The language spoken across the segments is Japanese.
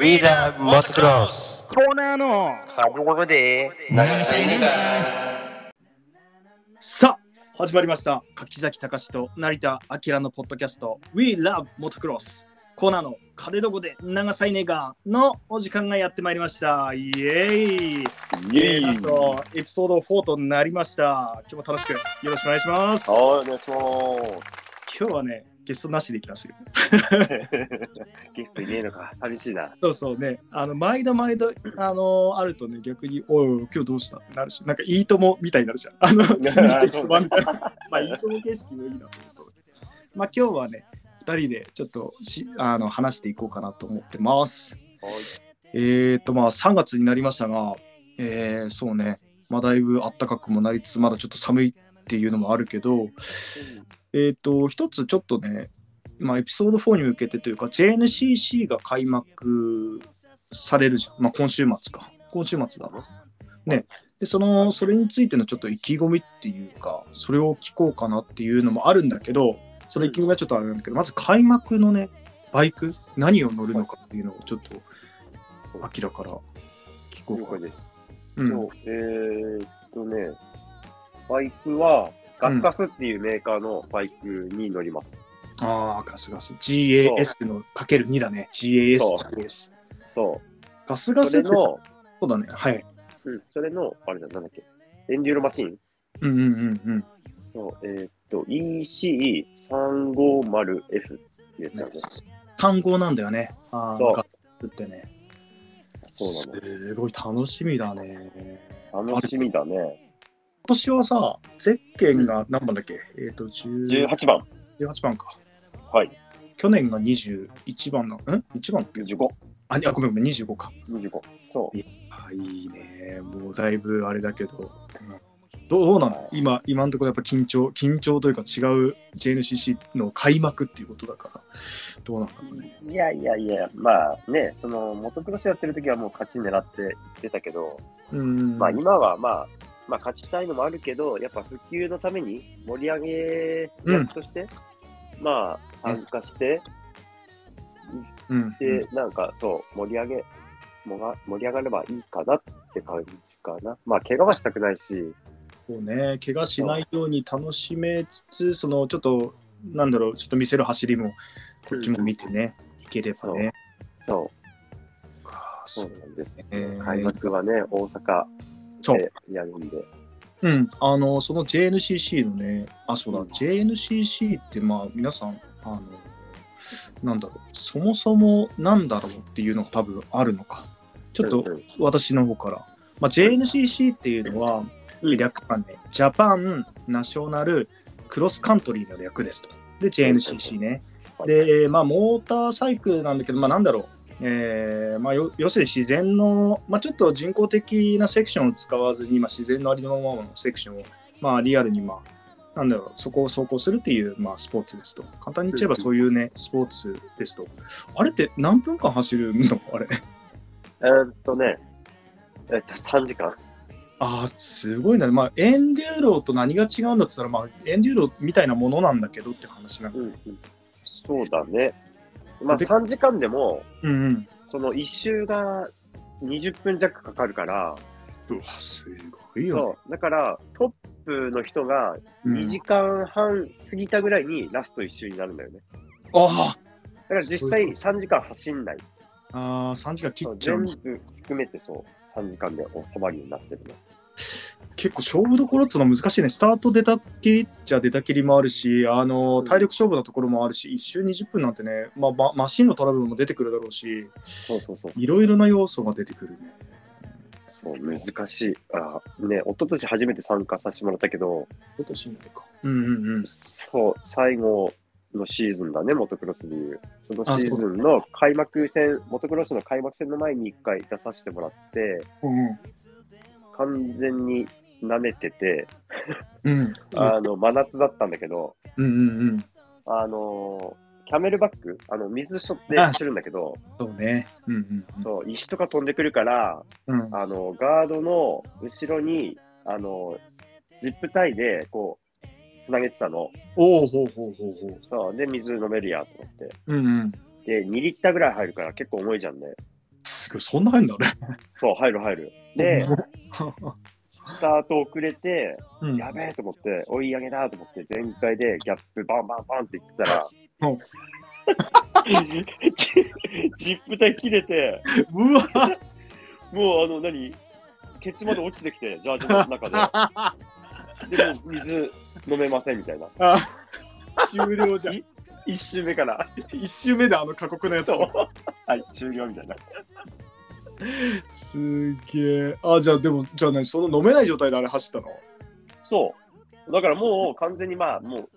We love motocross. コーナーの。ところで、長さいね。さあ始まりました。柿崎隆と成田明のポッドキャスト。We Love Motocross コーナーの金どこで長さいねがのお時間がやってまいりました。イエーイ。イエイ。なんとエピソード4となりました。今日も楽しくよろしくお願いします。はい、お願いしま今日はねゲストなしでいきますよす。ゲストいねえのか、寂しいな。そうそうね。あの毎度毎度あのあるとね逆においおい今日どうした？ってなるしなんかいいともみたいになるじゃん。あの 積みゲスト版みたいなまあいいとも形式もいいなと思うと。まあ今日はね2人でちょっとしあの話していこうかなと思ってます。はい。えーとまあ3月になりましたがえーそうね。まあだいぶ暖かくもなりつつまだちょっと寒いっていうのもあるけどえっ、と、一つちょっとね、まあ、エピソード4に向けてというか、JNCC が開幕されるじゃん。まあ、今週末か。今週末だな。ね。で、その、それについてのちょっと意気込みっていうか、それを聞こうかなっていうのもあるんだけど、その意気込みはちょっとあれなんだけど、まず開幕のね、バイク、何を乗るのかっていうのをちょっと、アキラから聞こうか。うん。そうえーっとね、バイクは、ガスガスっていうメーカーのバイクに乗ります。ああ、ガスガス。GAS のかける2だね。GAS そう GAS。そガスガう。スってそれの、そうだね。はい。うん、それの、あれじゃん、なんだっけ、エンデューロマシン？うんうんうんうん。そう、えーっと、EC350F ってやつなんです。単語なんだよね。あそうあ、ガスってね。そうなすごい楽しみだね。の。楽しみだね。今年はさ、ゼッケンが何番だっけ？えっ、と、10 18番。18番か。はい。去年が21番の、ん ?1 番だっけ？15。あ、ごめんごめん、25か。25。そう。あ、いいね。もうだいぶあれだけど。どうなの？今、今のところやっぱ緊張、緊張というか違う JNCC の開幕っていうことだから、どうなんだろうね。いやいやいや、まあね、その、モトクロスやってる時はもう勝ち狙って言ってたけど、うん。まあ今はまあ、まあ勝ちたいのもあるけど、やっぱ普及のために盛り上げ役として、まあ参加して、うん、で、なんかそう、盛り上げ、もが盛り上がればいいかなって感じかな。まあ怪我はしたくないし、そうね、怪我しないように楽しめつつ、そのちょっと、なんだろう、ちょっと見せる走りも、こっちも見てね、いければね。そう、かそそううなんです。えー開幕はね、大阪そう、でやるんで。うん、あの、その JNCC のね、あ、そうだ、うん JNCC って、まあ、皆さん、あの、なんだろう、そもそもなんだろうっていうのが多分あるのか。ちょっと私の方から。まあ、JNCC っていうのは、うん略がね、ジャパンナショナルクロスカントリーの略ですと。で、JNCC ね。はいで、まあ、モーターサイクルなんだけど、まあ、なんだろう。えーまあ、要するに自然の、まあ、ちょっと人工的なセクションを使わずに、まあ、自然のありのままのセクションを、まあ、リアルに、まあ、なんだろう、そこを走行するっていう、まあ、スポーツですと。簡単に言っちゃえばそういうね、スポーツですと。あれって何分間走るの？あれ？えっとね、えっと、3時間。ああ、すごいな。まあ、エンデューロと何が違うんだって言ったら、まあ、エンデューロみたいなものなんだけどって話なんだ。うん、そうだね。まあ、で3時間でも、うんうん。その1周が20分弱かかるから、うわ、すごいよ、ね。そう。だから、トップの人がうん2時間半過ぎたぐらいにラスト1周になるんだよね。あだから実際3時間走んない。あ、ああ、3時間切っちゃう全。部含めてそう、3時間で収まるようになってるね。結構勝負どころっていうのは難しいね。スタート出たきりじゃ出たきりもあるし、あのうん体力勝負のところもあるし、一周20分なんてね、まあ、まマシンのトラブルも出てくるだろうし、そうそうそう。いろいろな要素が出てくるね。そう、難しい。あね、一昨年初めて参加させてもらったけど、今年になるか。うんうんうん。そう、最後のシーズンだね、モトクロスでいう。そのあシーズンの開幕戦、モトクロスの開幕戦の前に一回出させてもらって、うん完全に舐めてて、うん。うんあの、真夏だったんだけど、うんうんうん。あのキャメルバック、あの、水しょってあ走るんだけど、そうね。うんうんうん。そう、石とか飛んでくるから、うん、あの、ガードの後ろに、あの、ジップタイで、こう、つなげてたの。おおほうほうほうほう。そう、で、水飲めるやと思って。うんうん。で、2リッターぐらい入るから結構重いじゃんね。ジか、そんな入んだね。そう、入る入る。で、スタート遅れて、うん、やべえと思って、追い上げだと思って、全開でギャップバンバンバンって言ってたらうん、ジ ジップ帯切れて、うわもうあの、何、ケツまで落ちてきて、ジャージの中で。でも水飲めませんみたいな。あ終了じゃん。い一周目から。一周目であの過酷なやつそう。はい、終了みたいな。すげえ。あ、じゃあでも、じゃあね、その飲めない状態であれ走ったの？そう。だからもう完全にまあ、もう、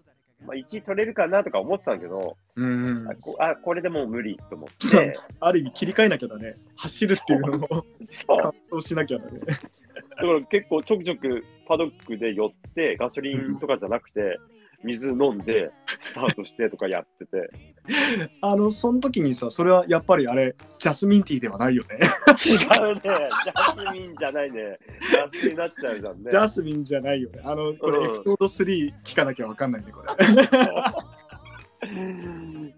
まあ、1位取れるかなとか思ってたんだけど、うんあこあこれでもう無理と思って、ある意味切り替えなきゃだね。走るっていうのをそう。しなきゃだね。だから結構ちょくちょくパドックで寄って、ガソリンとかじゃなくて、水飲んで、スタートしてとかやってて、あの、その時にさ、それはやっぱりあれ、ジャスミンティーではないよね。違うね、ジャスミンじゃないね、ジャスになっちゃうじゃんね。ジャスミンじゃないよね。あの、これうんエピソード3聞かなきゃわかんないね、これ。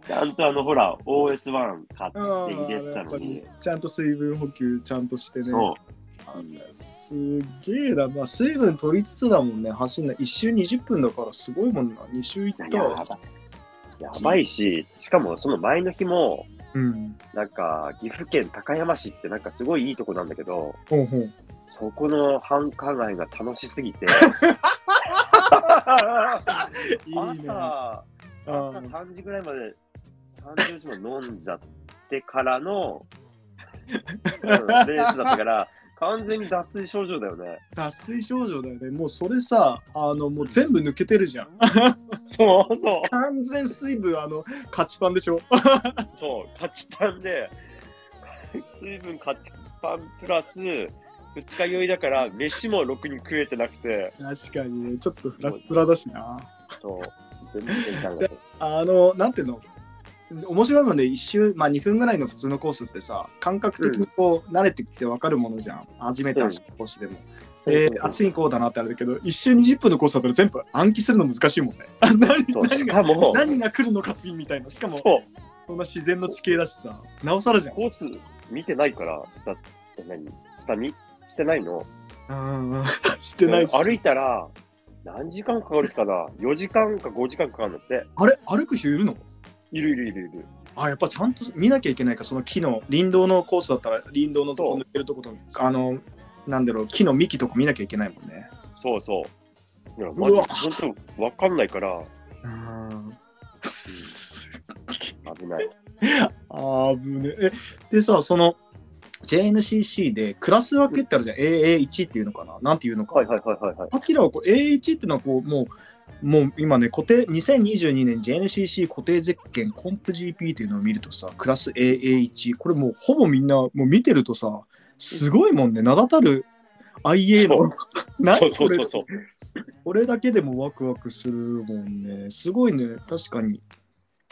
ちゃんとあの、ほら、OS1 買ってあ入れてたのに、ちゃんと水分補給ちゃんとしてね。そう。あすげえな、まあ、水分取りつつだもんね、走んない。1周20分だからすごいもんな。2周行ったわ。やばやばいし、しかもその前の日も、うん。なんか、岐阜県高山市ってなんかすごいいいとこなんだけど、ほうほう。そこの繁華街が楽しすぎて、いいね。朝、あ朝ー3時ぐらいまで、3時も飲んじゃってからの、うん、レースだったから、完全に脱水症状だよね。脱水症状だよね。もうそれさ、あの、もう全部抜けてるじゃん。そうそう。完全水分、あの、勝ちパンでしょ。そう、勝ちパンで、水分勝ちパンプラス、二日酔いだから、飯もろくに食えてなくて、確かにね、ちょっとフラッフラだしな。そう、全然。あの、なんていうの？面白いもんで一周、まあ2分ぐらいの普通のコースってさ、感覚的にこう、慣れてきて分かるものじゃん。初めて走ったコースでも。えー、あっちにこうだなってあれだけど、一周20分のコースだったら全部暗記するの難しいもんね。あ 何何が何が来るのか次みたいな。しかも、そんな自然の地形だしさ、なおさらじゃん。コース見てないから、下、何？下見？してないの？うん、してないし。歩いたら、何時間かかるかな ?4 時間か5時間かかるんだって。あれ？歩く人いるの？いるいるいるいる。あ、やっぱちゃんと見なきゃいけないか、その木の、林道のコースだったら、林道のとこ抜けるとこと、あの、なんだろう、木の幹とか見なきゃいけないもんね。そうそう。いや、まじ、本当わかんないから、うん。危ない。あぶねえ。でさ、その JNCC でクラス分けってあるじゃん。AA1 っていうのかな？なんていうのか。はいはいはいはいはい。アキラはこう AA1 っていうのはこう、もう、もう今ね、固定、2022年 JNCC 固定ゼッケンコンプ GP っていうのを見るとさ、クラス AA1、これもうほぼみんな、もう見てるとさ、すごいもんね、名だたる IA の、何そうそうそうそう。これだけでもワクワクするもんね。すごいね、確かに。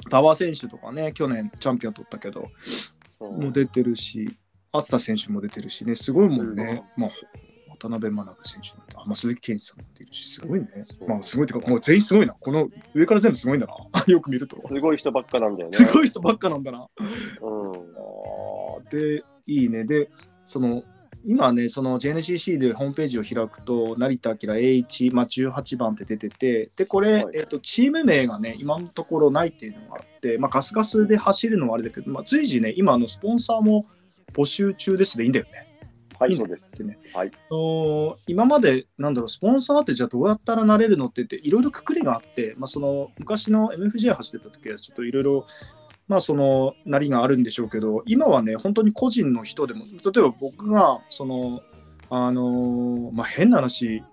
タワー選手とかね、去年チャンピオン取ったけど、そうも出てるし、熱田選手も出てるしね、すごいもんね。まあ、渡辺真中選手なんて、あ、まあ、鈴木健一さんも出てるし、すごいねまあ、すごいってか、もう全員すごいな。この上から全部すごいんだな。よく見ると。すごい人ばっかなんだよね。すごい人ばっかなんだな。うん。で、いいね。で、その、今ね、その JNCC でホームページを開くと、成田明 A1、まあ、18番って出てて、で、これ、はいえっと、チーム名がね、今のところないっていうのがあって、まあ、ガスガスで走るのはあれだけど、まあ、随時ね、今、あのスポンサーも募集中ですでいいんだよね。はいそうです。ってねはいあの今まで、なんだろう、スポンサーってじゃあどうやったらなれるのって言って、いろいろくくりがあって、まあ、その昔の MFJ 走ってた時は、ちょっといろいろ、まあ、そのなりがあるんでしょうけど、今はね、本当に個人の人でも、例えば僕が、その、あのまあ、変な話、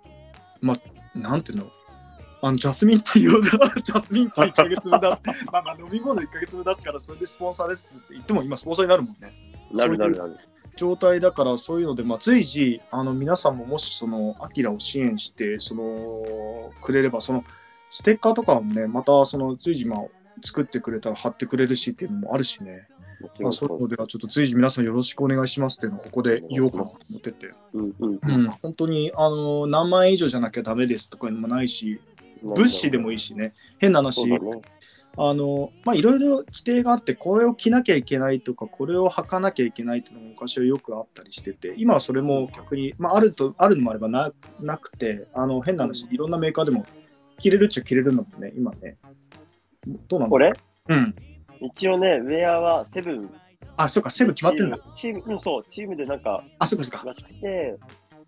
まあ、なんていうの、あのジャスミンティーを、ジャスミンティー1ヶ月分出す、まあまあ飲み物1ヶ月分出すから、それでスポンサーですって言っても、今、スポンサーになるもんね。なるなるなる。状態だからそういうので、まあ、随時あの皆さんももしそのアキラを支援してそのくれればそのステッカーとかもねまたその随時まあ作ってくれたら貼ってくれるしっていうのもあるしね、まあ、そういうのではちょっと随時皆さんよろしくお願いしますっていうのをここで言おうかなと思って。て、うんうん。うん、本当にあの何万円以上じゃなきゃダメですとかいうのもないし物資でもいいしね。変な話。ね。あのまあいろいろ規定があってこれを着なきゃいけないとかこれを履かなきゃいけないっていうのも昔はよくあったりしてて今はそれも逆に、まあ、あるとあるのもあればななくてあの変な話いろんなメーカーでも着れるっちゃ着れるんだもんね今ね。どうなんだこれ？うん。一応ね、ウェアはセブン。あそうかセブン決まってんだ。チーム、そう、チームでなんか、あそうかそうか。らしくて、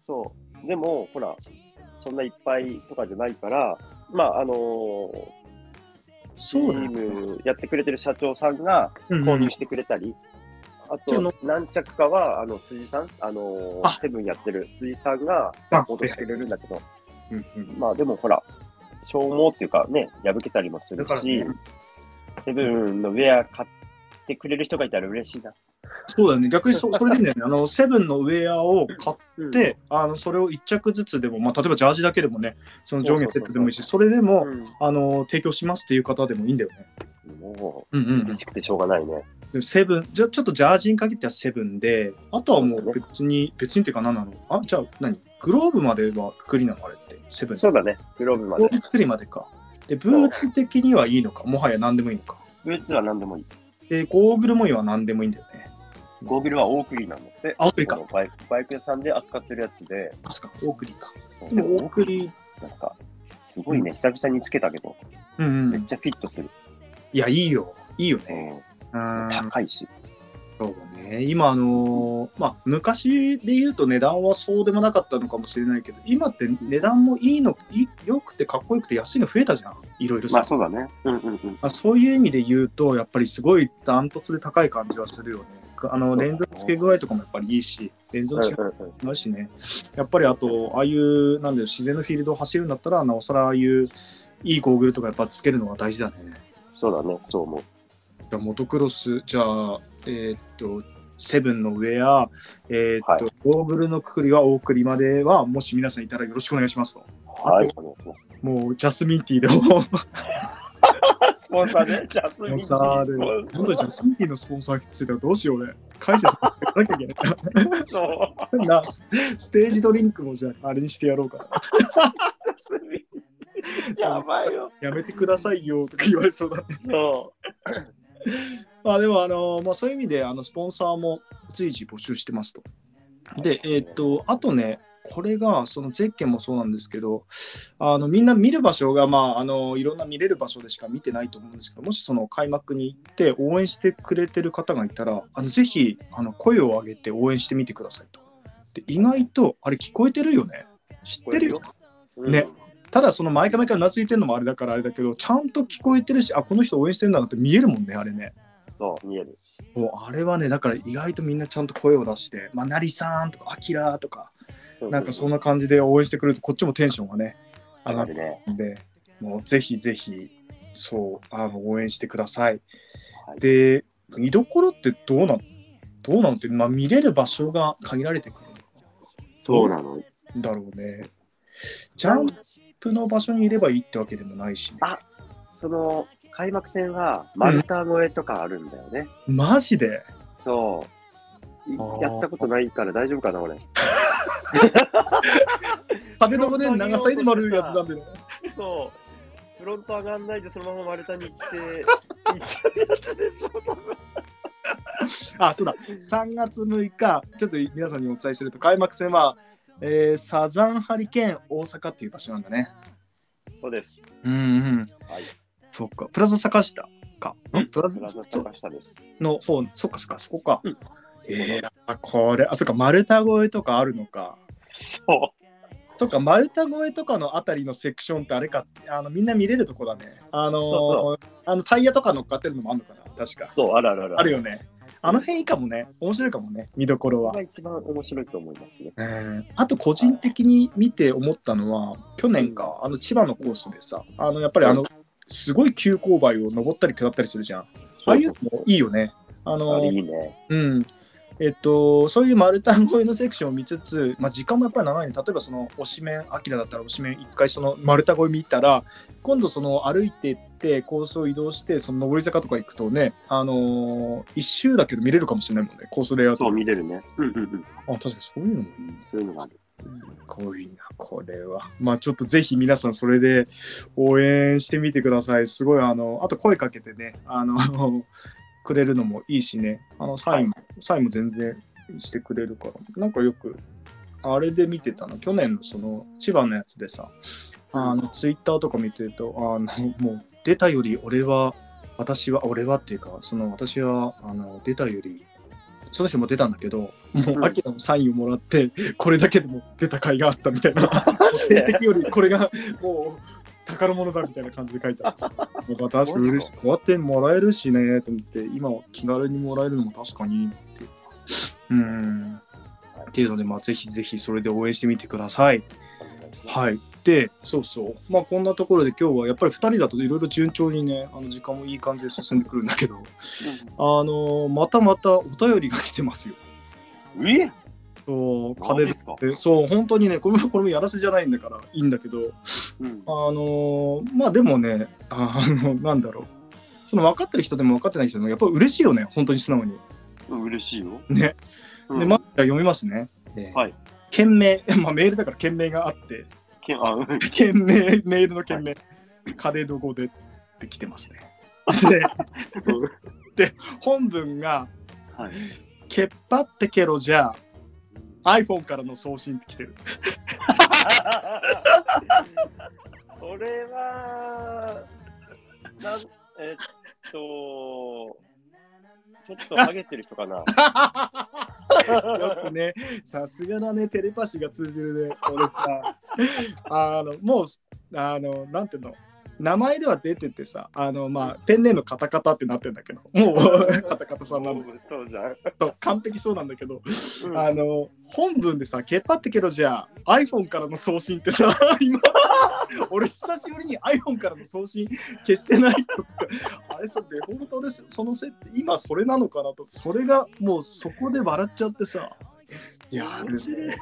そう。でも、ほら、そんないっぱいとかじゃないから、まあ、あのーチームやってくれてる社長さんがうん購入してくれたり、あと、何着かは、あの、辻さん、あのセブンやってる辻さんがあ戻してくれるんだけど、うんうん。まあ、でもほら、消耗っていうかね、破けたりもするし、ね。セブンのウェア買ってくれる人がいたら嬉しいな。そうだよね逆にそ それでいいんだよねあのセブンのウェアを買っうんで、あのそれを1着ずつでも、まあ、例えばジャージだけでもね、その上下セットでもいいし、それでも、うんあの提供しますっていう方でもいいんだよね。もうんう、嬉しくてしょうがないね。でセブンじゃ、ちょっとジャージに限ってはセブンで、あとはもう別に、別にっていうか何なの？あ、じゃあ何？グローブまではくくりなの？あれって、セブン。そうだね、グローブまで。グローブくくりまでか。で、ブーツ的にはいいのか、もはや何でもいいのか。ブーツは何でもいい。で、ゴーグルもいいは何でもいいんだよね。ゴーグルはオークリーなんだって。あオークリーかバイクバイク屋さんで扱ってるやつで、あ、そっか、オークリーか。でもオークリー、なんか、すごいね、久々につけたけど、うんうん。めっちゃフィットする。いや、いいよ。いいよね。うんうん。高いし。そうね、今、あのーまあ、昔で言うと値段はそうでもなかったのかもしれないけど、今って値段もいいの、いい良くてかっこよくて安いの増えたじゃん、いろいろさまあそうだね。うんうんうん。まあ、そういう意味で言うと、やっぱりすごいダントツで高い感じはするよね。あのレンズの付け具合とかもやっぱりいいし、レンズのうん違いしね、やっぱりあと、ああいう、なんだよ、自然のフィールドを走るんだったら、なおさらああいういいゴーグルとかやっぱつけるのが大事だね。そうだね、そう思う。じゃあモトクロス、じゃあ、えーっと、セブンのウェア、えーっと、ゴーグルのくくりは大栗までは、もし皆さんいたらよろしくお願いしますと。はい。もう、ジャスミンティーでも、スポンサーで、ジャススポンサーで、本当にジャスミンティーのスポンサーついたらどうしよう俺。解説なきゃいけない。そう。なステージドリンクもじゃあ、あれにしてやろうかな。やばいよ。やめてくださいよとか言われそうだね。そ まあでも、あのまあ、そういう意味であのスポンサーも随時募集してますと。で、えーっと、あとね、これが、そのゼッケンもそうなんですけど、あのみんな見る場所が、まあ、あのいろんな見れる場所でしか見てないと思うんですけど、もしその開幕に行って応援してくれてる方がいたら、あのぜひあの声を上げて応援してみてくださいと。で意外と、あれ聞こえてるよね。知ってるよ。う。ねただその毎回毎回うなずいてるのもあれだからあれだけど、ちゃんと聞こえてるし、あ、この人応援してるんだなって見えるもんね、あれね。そう、見える。もうあれはね、だから意外とみんなちゃんと声を出して、まあ、なりさんとか、あきらとか、なんかそんな感じで応援してくれると、こっちもテンションがね、上がる上がるね。んで、もうぜひぜひ、そう、あの応援してください。はいで、見どころってどうなんどうなのって、まあ、見れる場所が限られてくるそうなの。んだろうね。ジャンプの場所にいればいいってわけでもないしね。あその、開幕戦は丸太越えとかあるんだよね。マジで？そう。やったことないから大丈夫かな、俺。壁の骨長さいで丸いやつなんでね。そう。フロント上がんないでそのまま丸太に行って、行っちゃうやつでしょ、多分。あ、そうだ。3月6日、ちょっと皆さんにお伝えすると、開幕戦は、えーサザンハリケーン大阪っていう場所なんだね。そうです。うんうん。はい。そっか。プラザ坂下か。うんプラザ坂下です。の方、そっかそっか、そこか。うんえー、あこれ、あ、そっか、丸太越えとかあるのか。そう。そっか、丸太越えとかのあたりのセクションってあれか、あのみんな見れるとこだね。あのーそうあのタイヤとか乗っかってるのもあるのかな、確か。そう、あるあるある。あるよね。あの辺いいかもね。面白いかもね、見どころは一番面白いと思いますね。えーあと個人的に見て思ったのは去年かあの千葉のコースでさあのやっぱりあのすごい急勾配を登ったり下ったりするじゃんああいうのもいいよねああのれいいね。うんえっとそういう丸太越えのセクションを見つつ、まあ、時間もやっぱり長いね例えばその推しメンアキラだったら推しメン一回その丸太越え見たら今度その歩いてってコースを移動してその上り坂とか行くとねあのー一周だけど見れるかもしれないもんねコースレイアウトそう、見れるね。うんうんうん。あ確かにそういうのもいいそういうのがある。ごいな、これは。まあちょっとぜひ皆さんそれで応援してみてください。すごい、あの、あと声かけてね、あの、くれるのもいいしね、あの、サインも、サインも全然してくれるから、なんかよく、あれで見てたの、去年のその千葉のやつでさ、あの、ツイッターとか見てると、あの、もう出たより俺は、私は、俺はっていうか、その私は、あの、出たより、その人も出たんだけど、もう、うんアキラのサインをもらって、これだけでも出た甲斐があったみたいな、成績よりこれがもう宝物だみたいな感じで書いてあるんですよ。まあ確かに。こうやってもらえるしね、と思って、今気軽にもらえるのも確かにっていう。うん。っていうので、まあ、ぜひぜひそれで応援してみてください。はい。で、そうそう。まあ、こんなところで今日はやっぱり2人だといろいろ順調にね、あの時間もいい感じで進んでくるんだけど、あのまたまたお便りが来てますよ。うんえ？そう、金金ですか？で、そう、本当にね、これもこれもやらせじゃないんだからいいんだけど、うんあのまあでもね、あの、なんだろう。その分かってる人でも分かってない人でもやっぱり嬉しいよね、本当に素直に。うん嬉しいよ。ね。うんで、まず読みますね。えーはい。件名、まあメールだから件名があって、件名、メールの件名、金どこでって来てますね。で、本文が、はい。けっぱってけろじゃあ、iPhone からの送信って来てる。それは、なん、えっと、ちょっとハゲてる人かな。よくね、さすがだね、テレパシーが通じるね。俺さ、あの、もう、あの、なんていうの、名前では出ててさ、あの、まあ、ペンネームカタカタってなってんだけど、もう、カタカタさんなんだ。けそうじゃん。ど、完璧そうなんだけど、うん。あの、本文でさ、けっぱってけどじゃあ、iPhone からの送信ってさ、今、俺久しぶりに iPhone からの送信消してないとつか、あれ、それデフォルトです、その設定、今それなのかなと、それがもうそこで笑っちゃってさ、やるね。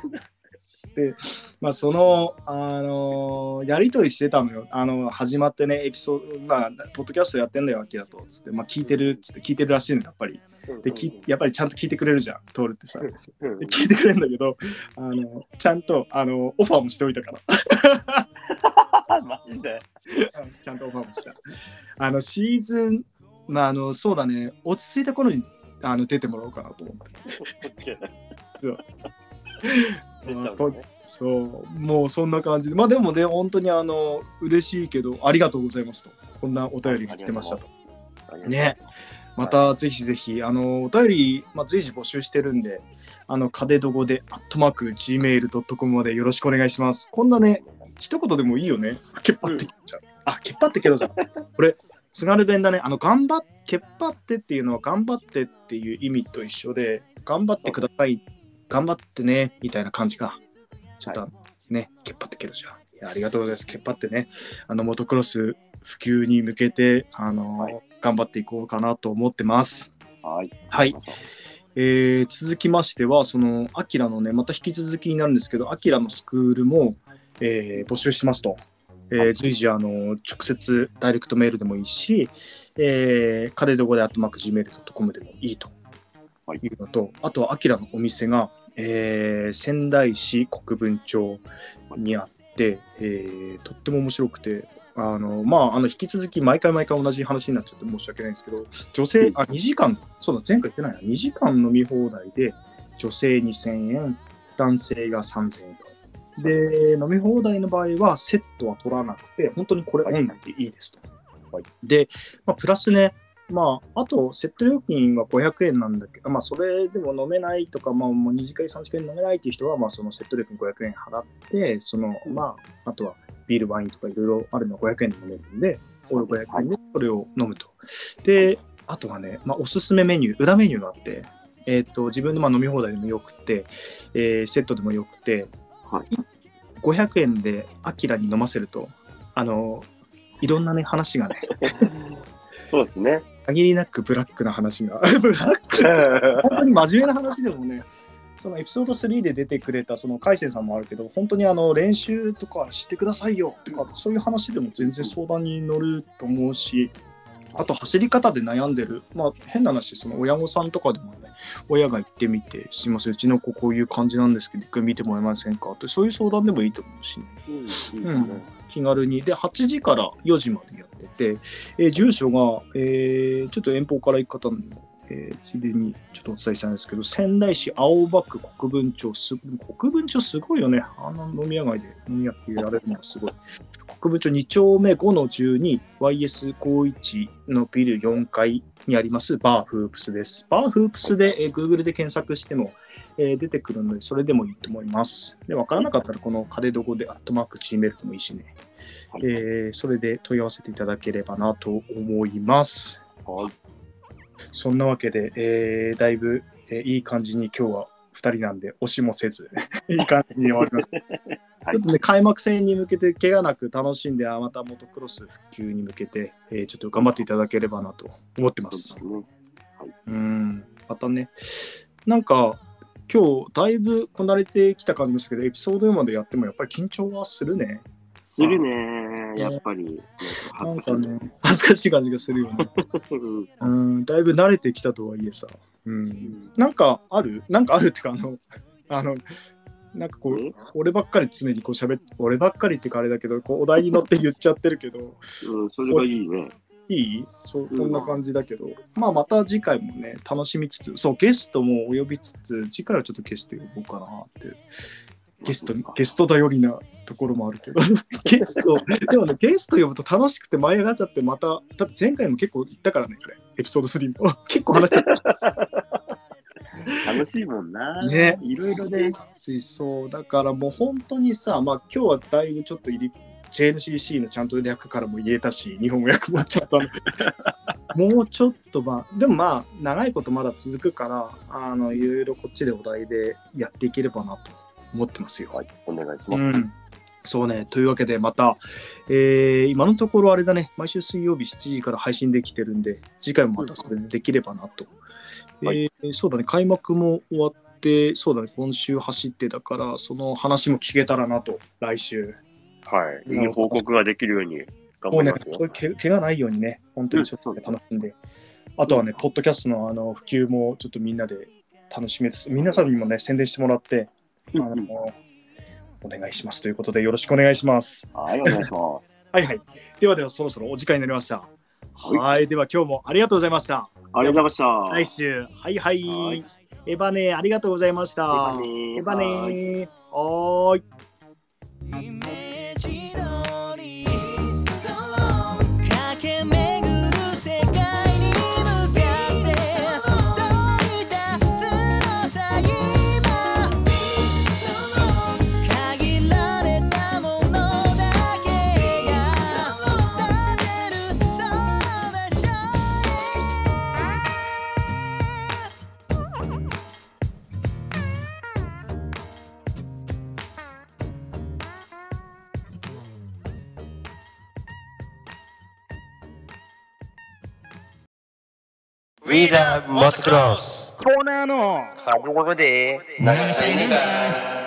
で、まあ、その、あのやりとりしてたのよ。あの、始まってね、エピソード、まあ、ポッドキャストやってんだよ、アキラと。つって、まあ、聞いてるっつって、聞いてるらしいの、やっぱり。で、きやっぱりちゃんと聞いてくれるじゃん、トールってさ。うんで聞いてくれるんだけど、あの、ちゃんと、あの、オファーもしておいたから。マジで。うんちゃんとオファーもした。あの、シーズン、まあ、あの、そうだね、落ち着いた頃にあの出てもらおうかなと思って。出ちゃうねそう、もうそんな感じで。まあでもね、本当にあの、嬉しいけど、ありがとうございますと。こんなお便りが来てましたと。とね。またぜひぜひ、あの、お便り、まあ、随時募集してるんで、あの、カデドゴで、アットマーク、gmail.com までよろしくお願いします。こんなね、一言でもいいよね。けっぱってけろじゃん。あ、けっぱってけろじゃん。これ、津軽弁だね。あの、頑張っ、けっぱってっていうのは、頑張ってっていう意味と一緒で、頑張ってください。頑張ってね、みたいな感じか。ちょっと、ね、けっぱってけろじゃん。いや、ありがとうございます。けっぱってね、あの、モトクロス普及に向けて、あの、はい頑張っていこうかなと思ってます。はい。はい。えー続きましては、その、アキラのね、また引き続きになるんですけど、アキラのスクールも、えー募集してますと。えー随時、あの、直接ダイレクトメールでもいいし、えー、カデドゴでアットマーク Gmail.com でもいいとはいいうのと、あとはアキラのお店が、えー仙台市国分町にあって、えーとっても面白くて、あのまあ、あの引き続き毎回毎回同じ話になっちゃって申し訳ないんですけど、女性、あ、2時間、そうだ、前回言ってないな、2時間飲み放題で、女性2000円、男性が3000円と。で、飲み放題の場合は、セットは取らなくて、本当にこれオンラインでいいですと。はいで、まあ、プラスね、まあ、あと、セット料金は500円なんだけど、まあ、それでも飲めないとか、まあ、もう2次会、3次会飲めないっていう人は、まあ、そのセット料金500円払って、その、まあ、あとはビール、ワインとかいろいろあるのは500円で飲めるんで、オール500円でそれを飲むと。で、あとはね、まあ、おすすめメニュー、裏メニューがあって、えっ、と、自分でまあ飲み放題でもよくて、えーセットでもよくて、はい。500円でアキラに飲ませると、あの、いろんなね、話がね、そうですね。限りなくブラックな話が、ブラック 本当に真面目な話でもね、そのエピソード3で出てくれたその海鮮さんもあるけど、本当にあの練習とかしてくださいよとか、そういう話でも全然相談に乗ると思うし、あと走り方で悩んでる、まあ変な話、その親御さんとかでもね、親が行ってみて、すいません、うちの子こういう感じなんですけど、一回見てもらえませんかって、そういう相談でもいいと思うしね。うん、うねん。気軽に。で、8時から4時までやってて、えー住所が、えーちょっと遠方から行く方にも、えーついでにちょっとお伝えしたいんですけど、仙台市青葉区国分町す、国分町すごいよね。あの飲み屋街で飲み屋ってやれるのがすごい。国分町2丁目5の 12YS 高一のビル4階にありますバーフープスです。バーフープスで、えー Google で検索しても、えー出てくるので、それでもいいと思います。で、わからなかったら、このカデドゴでアットマーク Gmail でもいいしね。はいえーそれで問い合わせていただければなと思います。はい。そんなわけで、えーだいぶ、えーいい感じに今日は2人なんで、押しもせず、いい感じに終わりました。はいちょっとね、開幕戦に向けて、怪我なく楽しんで、あまたモトクロス復旧に向けて、えーちょっと頑張っていただければなと思ってま。すすね。うん、またね、なんか、今日だいぶこなれてきた感じですけど、エピソード4までやってもやっぱり緊張はするね。するね。やっぱり、なんか恥ずかしいね。恥ずかしい感じがするよね。う んうん、だいぶ慣れてきたとはいえさ。うん、なんかある？なんかあるってか、あの、あの、なんかこう、え俺ばっかり常にこう喋って、俺ばっかりってかあれだけど、こうお題に乗って言っちゃってるけど、うん、それがいいね。いい？そう、うんこんな感じだけど、まあまた次回もね、楽しみつつ、そう、ゲストもお呼びつつ、次回はちょっとゲスト呼ぼうかなって。ゲスト、ゲスト頼りなところもあるけど、ゲスト、でもね、ゲスト呼ぶと楽しくて舞い上がっちゃって、また、だって前回も結構言ったからね、これ、エピソード3も。結構話しちゃった。楽しいもんな。ねいろいろね。そう、だからもう本当にさ、まあ今日はだいぶちょっと入り、JNCC のちゃんと略からも言えたし、日本語訳もちょっともうちょっとまあ、でもまあ、長いことまだ続くから、あの、いろいろこっちでお題でやっていければなと思ってますよ。はい、お願いしうます。ん。そうね。というわけで、また、えー今のところあれだね、毎週水曜日7時から配信できてるんで、次回もまたそれでできればなと。はえーそうだね、開幕も終わって、そうだね、今週走ってだから、その話も聞けたらなと、来週。はい。いい報告ができるように頑もうね張りますよ。そういうけ怪我ないようにね、本当にちょっと楽しんで。あとはね、ポッドキャストのあの普及もちょっとみんなで楽しめつつ、皆さんにもね、宣伝してもらって、あのうんお願いしますということで、よろしくお願いします。はい、お願いします。はいはい。ではでは、そろそろお時間になりました。はいはい。では、今日もありがとうございました。ありがとうございま来した。週、はいはい。はいエバネ、ありがとうございました。エバネはいはーい。We love motocross. コーナーの長瀬ネタ